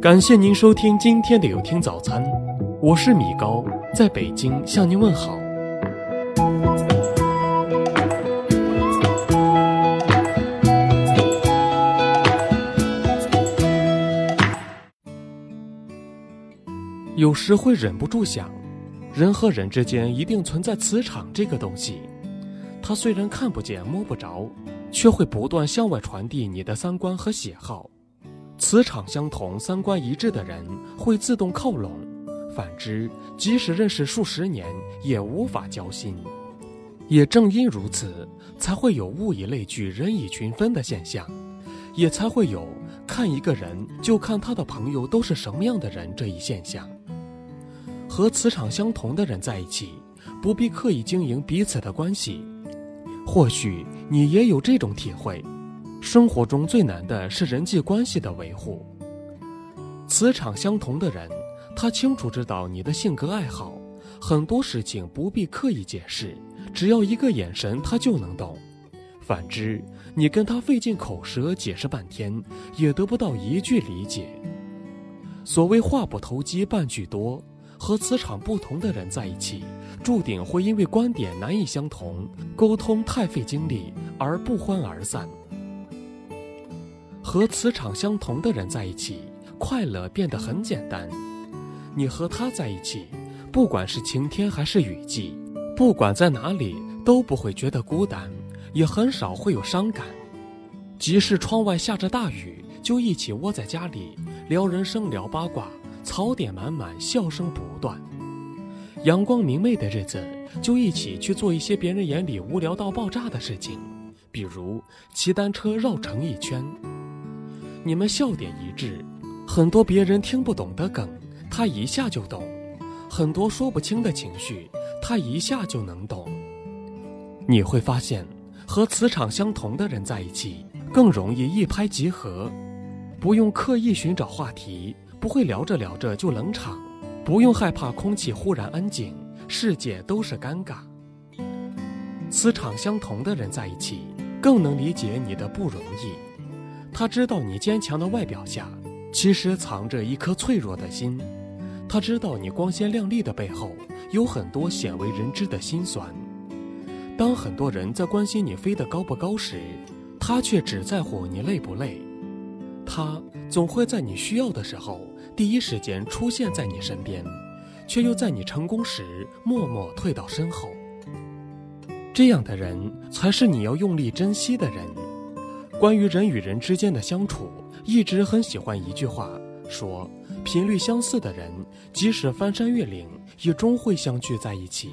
感谢您收听今天的有听早餐，我是米高，在北京向您问好。有时会忍不住想，人和人之间一定存在磁场这个东西，它虽然看不见摸不着，却会不断向外传递你的三观和喜好。磁场相同、三观一致的人会自动靠拢，反之，即使认识数十年，也无法交心。也正因如此，才会有物以类聚、人以群分的现象，也才会有看一个人就看他的朋友都是什么样的人这一现象。和磁场相同的人在一起，不必刻意经营彼此的关系。或许你也有这种体会。生活中最难的是人际关系的维护。磁场相同的人，他清楚知道你的性格爱好，很多事情不必刻意解释，只要一个眼神他就能懂。反之，你跟他费尽口舌解释半天，也得不到一句理解。所谓话不投机半句多，和磁场不同的人在一起，注定会因为观点难以相同，沟通太费精力而不欢而散。和磁场相同的人在一起，快乐变得很简单。你和他在一起，不管是晴天还是雨季，不管在哪里，都不会觉得孤单，也很少会有伤感。即使窗外下着大雨，就一起窝在家里聊人生、聊八卦，槽点满满，笑声不断。阳光明媚的日子，就一起去做一些别人眼里无聊到爆炸的事情，比如骑单车绕城一圈。你们笑点一致，很多别人听不懂的梗，他一下就懂；很多说不清的情绪，他一下就能懂。你会发现，和磁场相同的人在一起，更容易一拍即合，不用刻意寻找话题，不会聊着聊着就冷场，不用害怕空气忽然安静，世界都是尴尬。磁场相同的人在一起，更能理解你的不容易。他知道你坚强的外表下，其实藏着一颗脆弱的心；他知道你光鲜亮丽的背后，有很多鲜为人知的辛酸。当很多人在关心你飞得高不高时，他却只在乎你累不累。他总会在你需要的时候，第一时间出现在你身边，却又在你成功时默默退到身后。这样的人，才是你要用力珍惜的人。关于人与人之间的相处，一直很喜欢一句话，说：频率相似的人，即使翻山越岭，也终会相聚在一起；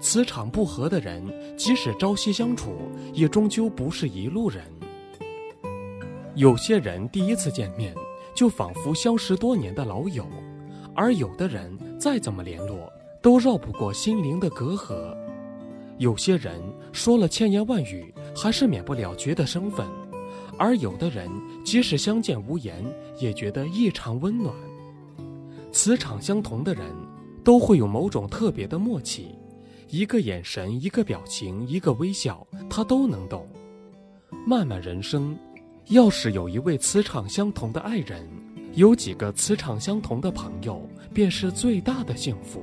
磁场不合的人，即使朝夕相处，也终究不是一路人。有些人第一次见面，就仿佛相识多年的老友；而有的人再怎么联络，都绕不过心灵的隔阂。有些人说了千言万语。还是免不了觉得生分，而有的人即使相见无言，也觉得异常温暖。磁场相同的人，都会有某种特别的默契，一个眼神，一个表情，一个微笑，他都能懂。漫漫人生，要是有一位磁场相同的爱人，有几个磁场相同的朋友，便是最大的幸福。